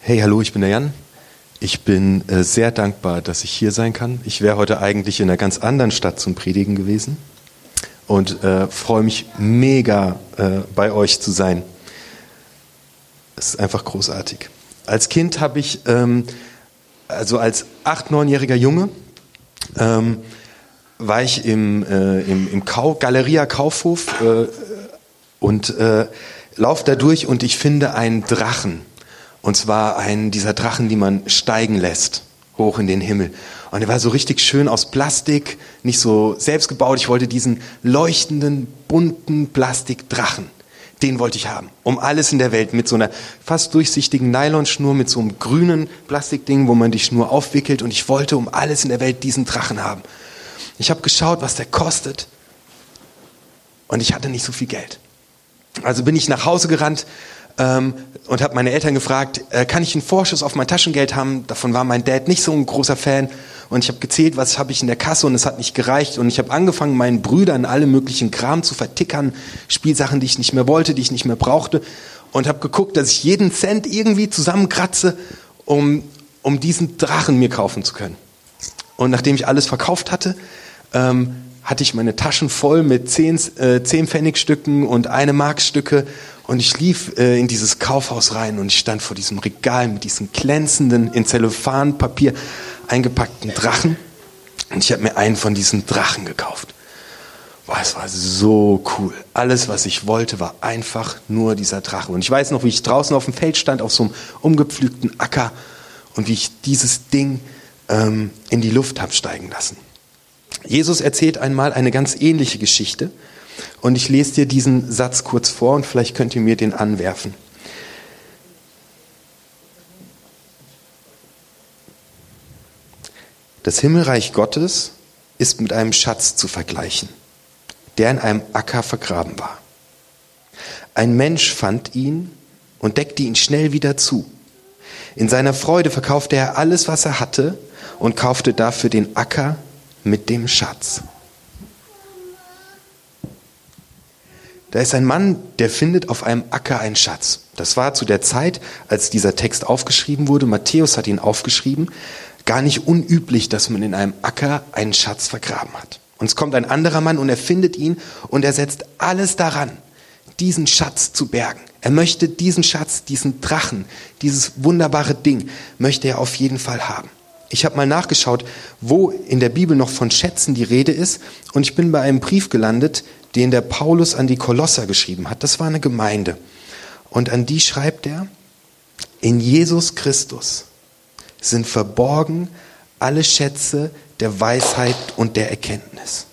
Hey, hallo, ich bin der Jan. Ich bin äh, sehr dankbar, dass ich hier sein kann. Ich wäre heute eigentlich in einer ganz anderen Stadt zum Predigen gewesen und äh, freue mich mega äh, bei euch zu sein. Es ist einfach großartig. Als Kind habe ich, ähm, also als acht, neunjähriger Junge, ähm, war ich im, äh, im, im Kau Galeria Kaufhof äh, und äh, lauf da durch und ich finde einen Drachen. Und zwar einen dieser Drachen, die man steigen lässt, hoch in den Himmel. Und er war so richtig schön aus Plastik, nicht so selbst gebaut. Ich wollte diesen leuchtenden, bunten Plastikdrachen. Den wollte ich haben. Um alles in der Welt mit so einer fast durchsichtigen Nylonschnur, mit so einem grünen Plastikding, wo man die Schnur aufwickelt. Und ich wollte um alles in der Welt diesen Drachen haben. Ich habe geschaut, was der kostet. Und ich hatte nicht so viel Geld. Also bin ich nach Hause gerannt, ähm, und habe meine Eltern gefragt, äh, kann ich einen Vorschuss auf mein Taschengeld haben? Davon war mein Dad nicht so ein großer Fan. Und ich habe gezählt, was habe ich in der Kasse und es hat nicht gereicht. Und ich habe angefangen, meinen Brüdern alle möglichen Kram zu vertickern, Spielsachen, die ich nicht mehr wollte, die ich nicht mehr brauchte. Und habe geguckt, dass ich jeden Cent irgendwie zusammenkratze, um, um diesen Drachen mir kaufen zu können. Und nachdem ich alles verkauft hatte, ähm, hatte ich meine Taschen voll mit zehn, äh, zehn Pfennigstücken und eine Markstücke und ich lief äh, in dieses Kaufhaus rein und ich stand vor diesem Regal mit diesem glänzenden, in Zellophanpapier eingepackten Drachen. Und ich habe mir einen von diesen Drachen gekauft. Boah, es war so cool. Alles, was ich wollte, war einfach nur dieser Drache. Und ich weiß noch, wie ich draußen auf dem Feld stand, auf so einem umgepflügten Acker und wie ich dieses Ding ähm, in die Luft habe steigen lassen. Jesus erzählt einmal eine ganz ähnliche Geschichte. Und ich lese dir diesen Satz kurz vor und vielleicht könnt ihr mir den anwerfen. Das Himmelreich Gottes ist mit einem Schatz zu vergleichen, der in einem Acker vergraben war. Ein Mensch fand ihn und deckte ihn schnell wieder zu. In seiner Freude verkaufte er alles, was er hatte und kaufte dafür den Acker mit dem Schatz. Da ist ein Mann, der findet auf einem Acker einen Schatz. Das war zu der Zeit, als dieser Text aufgeschrieben wurde. Matthäus hat ihn aufgeschrieben. Gar nicht unüblich, dass man in einem Acker einen Schatz vergraben hat. Und es kommt ein anderer Mann und er findet ihn und er setzt alles daran, diesen Schatz zu bergen. Er möchte diesen Schatz, diesen Drachen, dieses wunderbare Ding, möchte er auf jeden Fall haben. Ich habe mal nachgeschaut, wo in der Bibel noch von Schätzen die Rede ist und ich bin bei einem Brief gelandet, den der Paulus an die Kolosser geschrieben hat. Das war eine Gemeinde. Und an die schreibt er, in Jesus Christus sind verborgen alle Schätze der Weisheit und der Erkenntnis.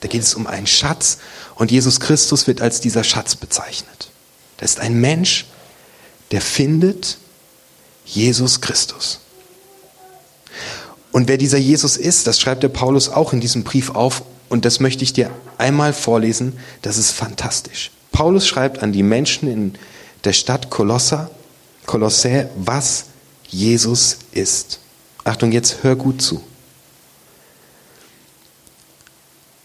Da geht es um einen Schatz und Jesus Christus wird als dieser Schatz bezeichnet. Das ist ein Mensch, der findet Jesus Christus. Und wer dieser Jesus ist, das schreibt der Paulus auch in diesem Brief auf und das möchte ich dir einmal vorlesen, das ist fantastisch. Paulus schreibt an die Menschen in der Stadt Kolosser, Kolossä, was Jesus ist. Achtung, jetzt hör gut zu.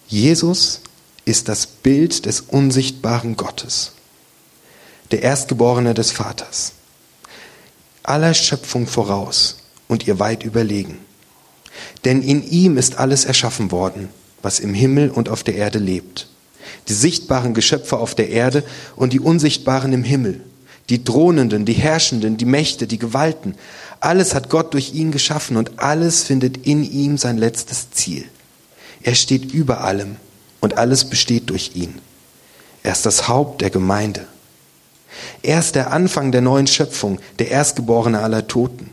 Jesus ist das Bild des unsichtbaren Gottes, der Erstgeborene des Vaters, aller Schöpfung voraus und ihr weit überlegen. Denn in ihm ist alles erschaffen worden was im Himmel und auf der Erde lebt. Die sichtbaren Geschöpfe auf der Erde und die unsichtbaren im Himmel. Die Drohnenden, die Herrschenden, die Mächte, die Gewalten. Alles hat Gott durch ihn geschaffen und alles findet in ihm sein letztes Ziel. Er steht über allem und alles besteht durch ihn. Er ist das Haupt der Gemeinde. Er ist der Anfang der neuen Schöpfung, der Erstgeborene aller Toten,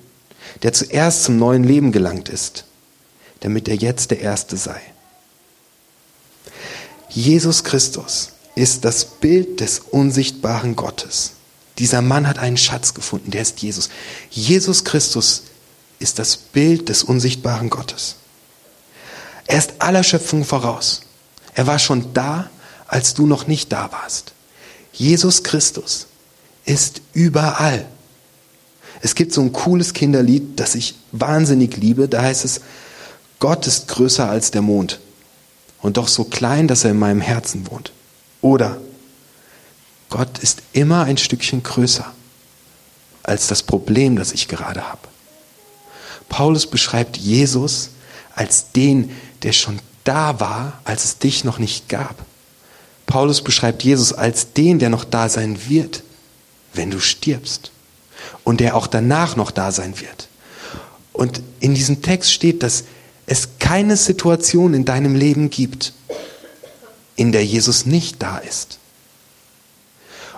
der zuerst zum neuen Leben gelangt ist, damit er jetzt der Erste sei. Jesus Christus ist das Bild des unsichtbaren Gottes. Dieser Mann hat einen Schatz gefunden, der ist Jesus. Jesus Christus ist das Bild des unsichtbaren Gottes. Er ist aller Schöpfung voraus. Er war schon da, als du noch nicht da warst. Jesus Christus ist überall. Es gibt so ein cooles Kinderlied, das ich wahnsinnig liebe. Da heißt es, Gott ist größer als der Mond und doch so klein, dass er in meinem Herzen wohnt. Oder Gott ist immer ein Stückchen größer als das Problem, das ich gerade habe. Paulus beschreibt Jesus als den, der schon da war, als es dich noch nicht gab. Paulus beschreibt Jesus als den, der noch da sein wird, wenn du stirbst. Und der auch danach noch da sein wird. Und in diesem Text steht, dass es keine Situation in deinem Leben gibt, in der Jesus nicht da ist.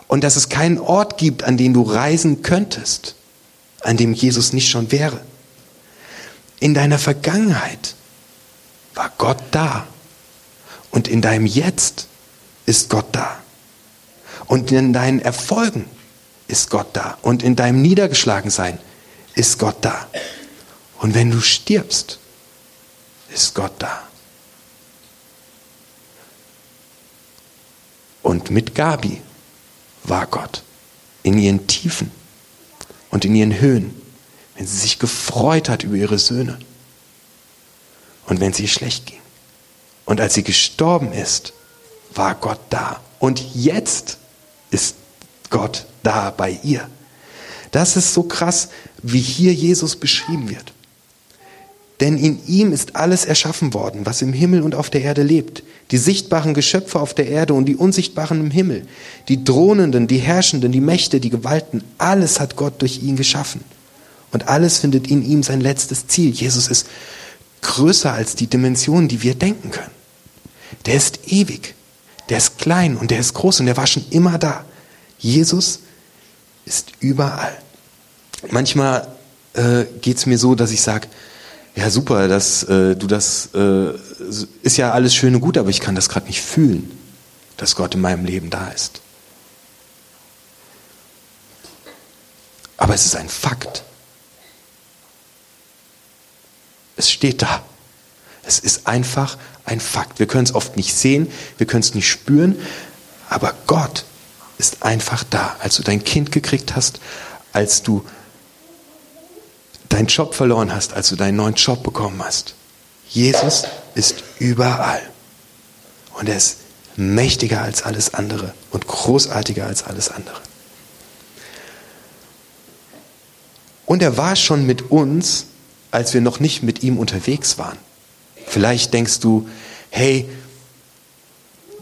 Und dass es keinen Ort gibt, an den du reisen könntest, an dem Jesus nicht schon wäre. In deiner Vergangenheit war Gott da. Und in deinem Jetzt ist Gott da. Und in deinen Erfolgen ist Gott da. Und in deinem Niedergeschlagensein ist Gott da. Und wenn du stirbst, ist Gott da. Und mit Gabi war Gott in ihren Tiefen und in ihren Höhen, wenn sie sich gefreut hat über ihre Söhne und wenn ihr schlecht ging. Und als sie gestorben ist, war Gott da. Und jetzt ist Gott da bei ihr. Das ist so krass, wie hier Jesus beschrieben wird. Denn in ihm ist alles erschaffen worden, was im Himmel und auf der Erde lebt. Die sichtbaren Geschöpfe auf der Erde und die unsichtbaren im Himmel. Die Drohnenden, die Herrschenden, die Mächte, die Gewalten. Alles hat Gott durch ihn geschaffen. Und alles findet in ihm sein letztes Ziel. Jesus ist größer als die Dimensionen, die wir denken können. Der ist ewig. Der ist klein und der ist groß und der war schon immer da. Jesus ist überall. Manchmal äh, geht es mir so, dass ich sage, ja super, dass äh, du das äh, ist ja alles schön und gut, aber ich kann das gerade nicht fühlen, dass Gott in meinem Leben da ist. Aber es ist ein Fakt. Es steht da. Es ist einfach ein Fakt. Wir können es oft nicht sehen, wir können es nicht spüren, aber Gott ist einfach da. Als du dein Kind gekriegt hast, als du deinen Job verloren hast, als du deinen neuen Job bekommen hast. Jesus ist überall. Und er ist mächtiger als alles andere und großartiger als alles andere. Und er war schon mit uns, als wir noch nicht mit ihm unterwegs waren. Vielleicht denkst du, hey,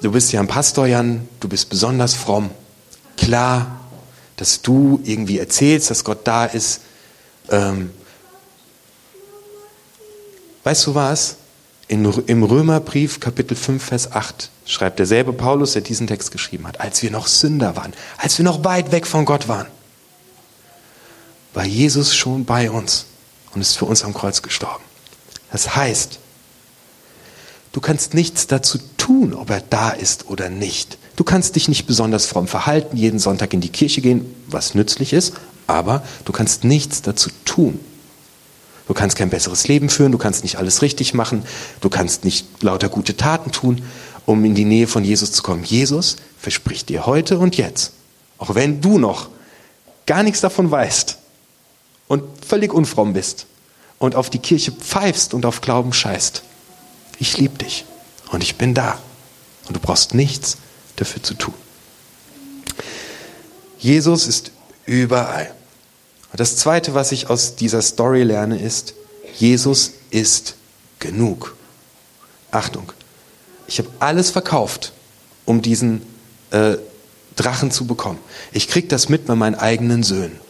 du bist ja ein Pastor, Jan, du bist besonders fromm. Klar, dass du irgendwie erzählst, dass Gott da ist, ähm, weißt du was? In, Im Römerbrief Kapitel 5, Vers 8 schreibt derselbe Paulus, der diesen Text geschrieben hat, als wir noch Sünder waren, als wir noch weit weg von Gott waren, war Jesus schon bei uns und ist für uns am Kreuz gestorben. Das heißt, du kannst nichts dazu tun, ob er da ist oder nicht. Du kannst dich nicht besonders fromm verhalten, jeden Sonntag in die Kirche gehen, was nützlich ist, aber du kannst nichts dazu tun. Du kannst kein besseres Leben führen, du kannst nicht alles richtig machen, du kannst nicht lauter gute Taten tun, um in die Nähe von Jesus zu kommen. Jesus verspricht dir heute und jetzt, auch wenn du noch gar nichts davon weißt und völlig unfromm bist und auf die Kirche pfeifst und auf Glauben scheißt. Ich liebe dich und ich bin da und du brauchst nichts dafür zu tun. Jesus ist überall. Und das Zweite, was ich aus dieser Story lerne, ist, Jesus ist genug. Achtung, ich habe alles verkauft, um diesen äh, Drachen zu bekommen. Ich kriege das mit bei meinen eigenen Söhnen.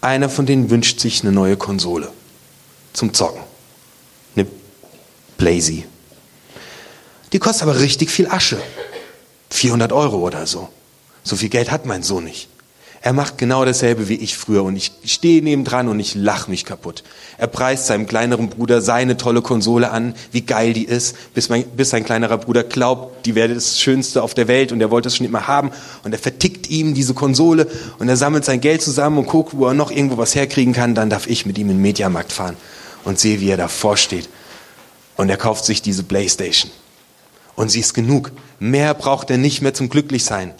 Einer von denen wünscht sich eine neue Konsole zum Zocken. Eine Blazy. Die kostet aber richtig viel Asche. 400 Euro oder so. So viel Geld hat mein Sohn nicht. Er macht genau dasselbe wie ich früher und ich stehe nebendran und ich lach mich kaputt. Er preist seinem kleineren Bruder seine tolle Konsole an, wie geil die ist, bis, mein, bis sein kleinerer Bruder glaubt, die wäre das Schönste auf der Welt und er wollte es schon immer haben und er vertickt ihm diese Konsole und er sammelt sein Geld zusammen und guckt, wo er noch irgendwo was herkriegen kann, dann darf ich mit ihm in den Mediamarkt fahren und sehe, wie er davor steht und er kauft sich diese Playstation. Und sie ist genug. Mehr braucht er nicht mehr zum Glücklichsein.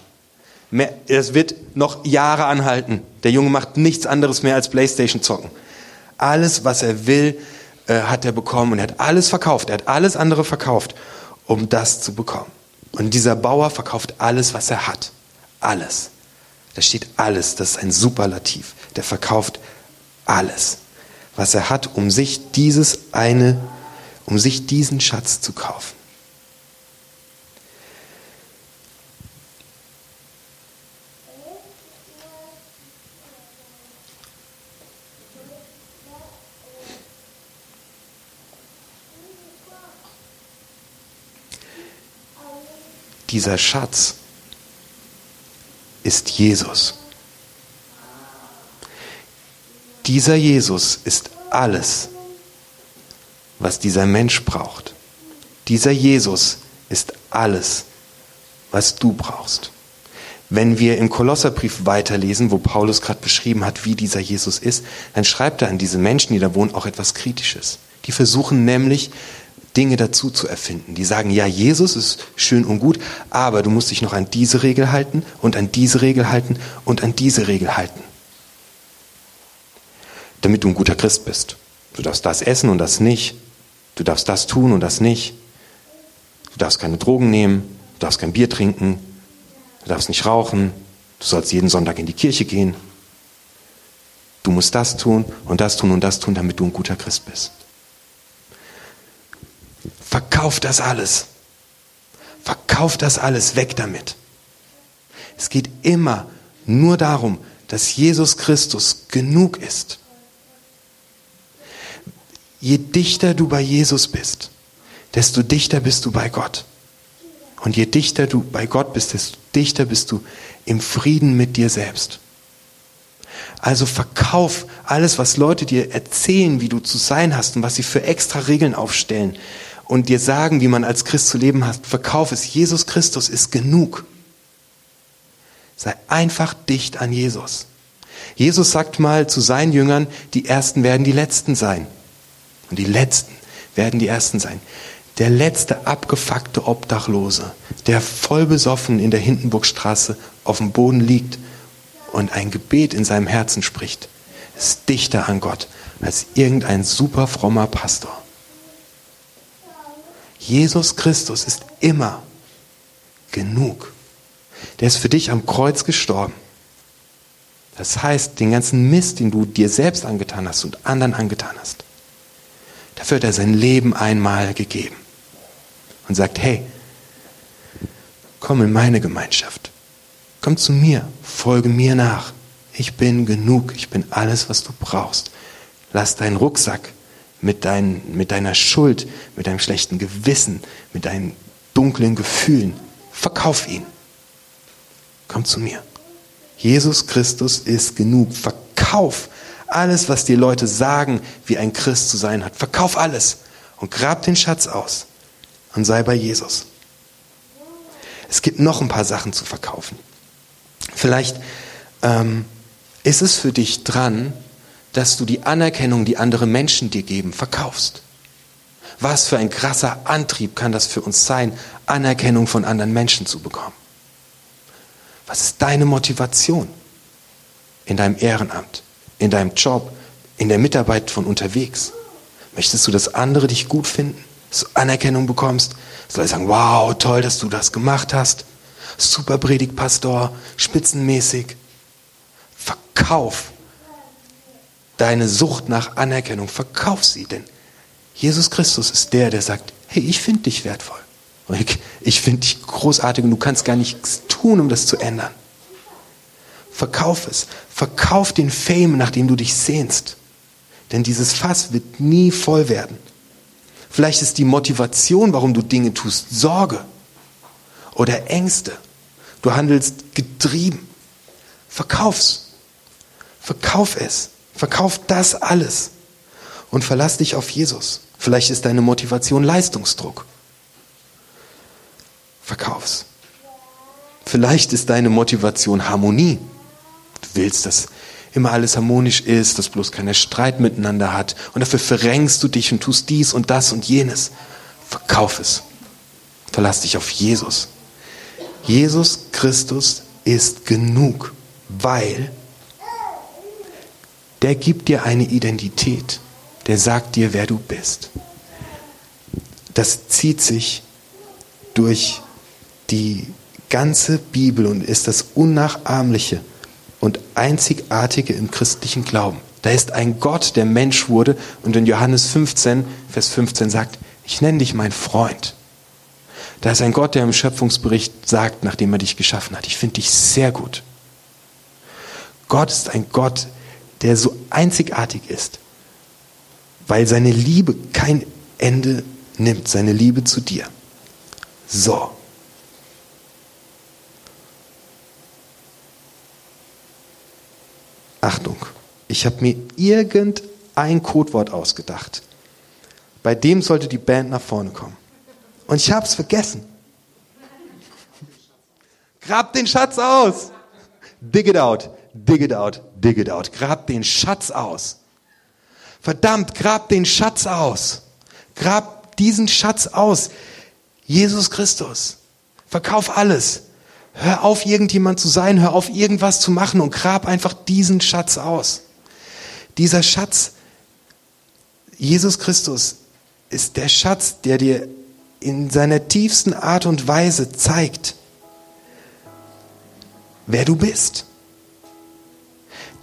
Es wird noch Jahre anhalten. Der Junge macht nichts anderes mehr als Playstation zocken. Alles, was er will, äh, hat er bekommen und er hat alles verkauft. Er hat alles andere verkauft, um das zu bekommen. Und dieser Bauer verkauft alles, was er hat. Alles. Da steht alles, das ist ein Superlativ. Der verkauft alles, was er hat, um sich dieses eine, um sich diesen Schatz zu kaufen. Dieser Schatz ist Jesus. Dieser Jesus ist alles, was dieser Mensch braucht. Dieser Jesus ist alles, was du brauchst. Wenn wir im Kolosserbrief weiterlesen, wo Paulus gerade beschrieben hat, wie dieser Jesus ist, dann schreibt er an diese Menschen, die da wohnen, auch etwas Kritisches. Die versuchen nämlich, Dinge dazu zu erfinden. Die sagen, ja, Jesus ist schön und gut, aber du musst dich noch an diese Regel halten und an diese Regel halten und an diese Regel halten. Damit du ein guter Christ bist. Du darfst das essen und das nicht. Du darfst das tun und das nicht. Du darfst keine Drogen nehmen. Du darfst kein Bier trinken. Du darfst nicht rauchen. Du sollst jeden Sonntag in die Kirche gehen. Du musst das tun und das tun und das tun, damit du ein guter Christ bist. Verkauf das alles. Verkauf das alles weg damit. Es geht immer nur darum, dass Jesus Christus genug ist. Je dichter du bei Jesus bist, desto dichter bist du bei Gott. Und je dichter du bei Gott bist, desto dichter bist du im Frieden mit dir selbst. Also verkauf alles, was Leute dir erzählen, wie du zu sein hast und was sie für extra Regeln aufstellen und dir sagen, wie man als Christ zu leben hat. Verkauf es. Jesus Christus ist genug. Sei einfach dicht an Jesus. Jesus sagt mal zu seinen Jüngern, die Ersten werden die Letzten sein. Und die Letzten werden die Ersten sein. Der letzte abgefuckte Obdachlose, der voll besoffen in der Hindenburgstraße auf dem Boden liegt und ein Gebet in seinem Herzen spricht, ist dichter an Gott als irgendein super frommer Pastor. Jesus Christus ist immer genug. Der ist für dich am Kreuz gestorben. Das heißt, den ganzen Mist, den du dir selbst angetan hast und anderen angetan hast, dafür hat er sein Leben einmal gegeben und sagt, hey, komm in meine Gemeinschaft, komm zu mir, folge mir nach. Ich bin genug, ich bin alles, was du brauchst. Lass deinen Rucksack mit, dein, mit deiner Schuld, mit deinem schlechten Gewissen, mit deinen dunklen Gefühlen. Verkauf ihn. Komm zu mir. Jesus Christus ist genug. Verkauf alles, was dir Leute sagen, wie ein Christ zu sein hat. Verkauf alles und grab den Schatz aus und sei bei Jesus. Es gibt noch ein paar Sachen zu verkaufen. Vielleicht ähm, ist es für dich dran, dass du die Anerkennung, die andere Menschen dir geben, verkaufst. Was für ein krasser Antrieb kann das für uns sein, Anerkennung von anderen Menschen zu bekommen? Was ist deine Motivation in deinem Ehrenamt, in deinem Job, in der Mitarbeit von unterwegs? Möchtest du, dass andere dich gut finden, dass du Anerkennung bekommst, dass Leute sagen, wow, toll, dass du das gemacht hast, super Predigtpastor, spitzenmäßig. Verkauf deine Sucht nach Anerkennung, verkauf sie, denn Jesus Christus ist der, der sagt, hey, ich finde dich wertvoll. Ich, ich finde dich großartig und du kannst gar nichts tun, um das zu ändern. Verkauf es. Verkauf den Fame, nach dem du dich sehnst. Denn dieses Fass wird nie voll werden. Vielleicht ist die Motivation, warum du Dinge tust, Sorge oder Ängste. Du handelst getrieben. Verkauf's. Verkauf es. Verkauf das alles und verlass dich auf Jesus. Vielleicht ist deine Motivation Leistungsdruck. Verkauf's. Vielleicht ist deine Motivation Harmonie. Du willst, dass immer alles harmonisch ist, dass bloß keiner Streit miteinander hat. Und dafür verrenkst du dich und tust dies und das und jenes. Verkauf es. Verlass dich auf Jesus. Jesus Christus ist genug, weil der gibt dir eine Identität. Der sagt dir, wer du bist. Das zieht sich durch die ganze Bibel und ist das Unnachahmliche, und Einzigartige im christlichen Glauben. Da ist ein Gott, der Mensch wurde und in Johannes 15, Vers 15 sagt, ich nenne dich mein Freund. Da ist ein Gott, der im Schöpfungsbericht sagt, nachdem er dich geschaffen hat, ich finde dich sehr gut. Gott ist ein Gott, der so einzigartig ist, weil seine Liebe kein Ende nimmt, seine Liebe zu dir. So. Achtung, ich habe mir irgendein Codewort ausgedacht. Bei dem sollte die Band nach vorne kommen. Und ich habe es vergessen. Grab den Schatz aus. Dig it out, dig it out, dig it out. Grab den Schatz aus. Verdammt, grab den Schatz aus. Grab diesen Schatz aus. Jesus Christus. Verkauf alles. Hör auf, irgendjemand zu sein, hör auf, irgendwas zu machen und grab einfach diesen Schatz aus. Dieser Schatz, Jesus Christus, ist der Schatz, der dir in seiner tiefsten Art und Weise zeigt, wer du bist.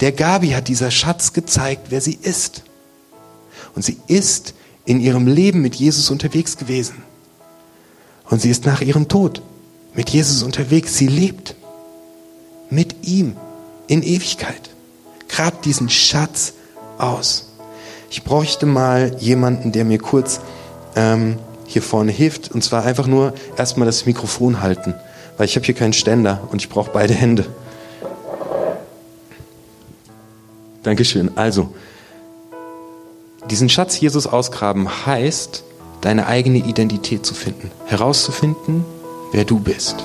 Der Gabi hat dieser Schatz gezeigt, wer sie ist. Und sie ist in ihrem Leben mit Jesus unterwegs gewesen. Und sie ist nach ihrem Tod mit Jesus unterwegs. Sie lebt mit ihm in Ewigkeit. Grab diesen Schatz aus. Ich bräuchte mal jemanden, der mir kurz ähm, hier vorne hilft. Und zwar einfach nur erstmal das Mikrofon halten. Weil ich habe hier keinen Ständer und ich brauche beide Hände. Dankeschön. Also, diesen Schatz Jesus ausgraben heißt, deine eigene Identität zu finden, herauszufinden, wer du bist.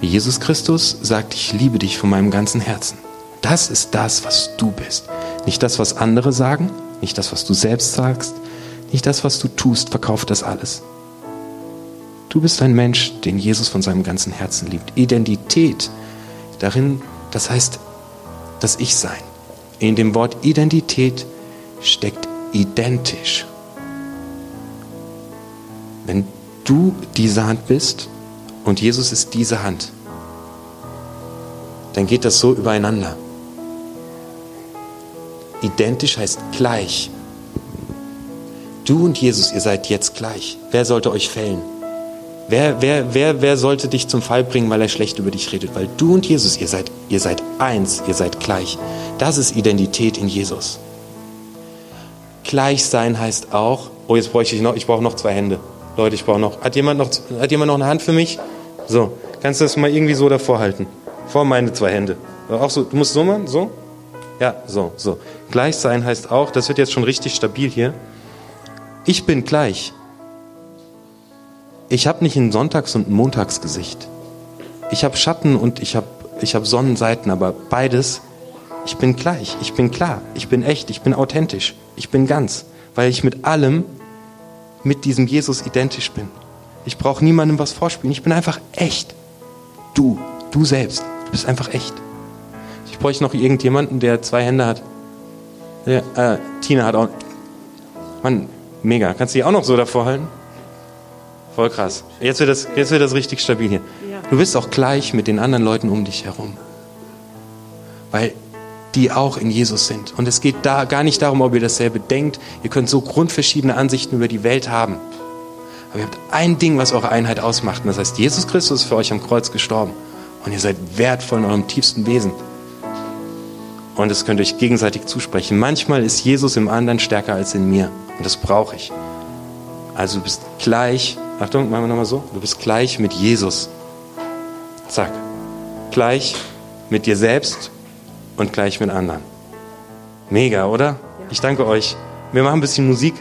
Wie Jesus Christus sagt, ich liebe dich von meinem ganzen Herzen. Das ist das, was du bist. Nicht das, was andere sagen, nicht das, was du selbst sagst, nicht das, was du tust, verkauft das alles. Du bist ein Mensch, den Jesus von seinem ganzen Herzen liebt. Identität darin, das heißt das Ich-Sein. In dem Wort Identität steckt identisch. Wenn du diese Hand bist und Jesus ist diese Hand, dann geht das so übereinander. Identisch heißt gleich. Du und Jesus, ihr seid jetzt gleich. Wer sollte euch fällen? Wer, wer, wer, wer sollte dich zum Fall bringen, weil er schlecht über dich redet? Weil du und Jesus, ihr seid, ihr seid eins, ihr seid gleich. Das ist Identität in Jesus. Gleich sein heißt auch, oh, jetzt brauche ich noch, ich brauche noch zwei Hände. Leute, ich brauche noch, hat jemand noch, hat jemand noch eine Hand für mich? So, kannst du das mal irgendwie so davor halten? Vor meine zwei Hände. Auch so, du musst so machen, so? Ja, so, so. Gleich sein heißt auch, das wird jetzt schon richtig stabil hier. Ich bin gleich. Ich habe nicht ein Sonntags- und ein Montagsgesicht. Ich habe Schatten und ich habe ich hab Sonnenseiten, aber beides, ich bin gleich, ich bin klar, ich bin echt, ich bin authentisch, ich bin ganz, weil ich mit allem, mit diesem Jesus identisch bin. Ich brauche niemandem was vorspielen, ich bin einfach echt. Du, du selbst, du bist einfach echt. Ich bräuchte noch irgendjemanden, der zwei Hände hat. Der, äh, Tina hat auch. Mann, mega. Kannst du die auch noch so davor halten? Voll krass. Jetzt wird das, jetzt wird das richtig stabil hier. Du bist auch gleich mit den anderen Leuten um dich herum. Weil die auch in Jesus sind. Und es geht da gar nicht darum, ob ihr dasselbe denkt. Ihr könnt so grundverschiedene Ansichten über die Welt haben. Aber ihr habt ein Ding, was eure Einheit ausmacht. Und das heißt, Jesus Christus ist für euch am Kreuz gestorben. Und ihr seid wertvoll in eurem tiefsten Wesen. Und das könnt ihr euch gegenseitig zusprechen. Manchmal ist Jesus im anderen stärker als in mir. Und das brauche ich. Also du bist gleich, Achtung, machen wir nochmal so, du bist gleich mit Jesus. Zack. Gleich mit dir selbst und gleich mit anderen. Mega, oder? Ich danke euch. Wir machen ein bisschen Musik.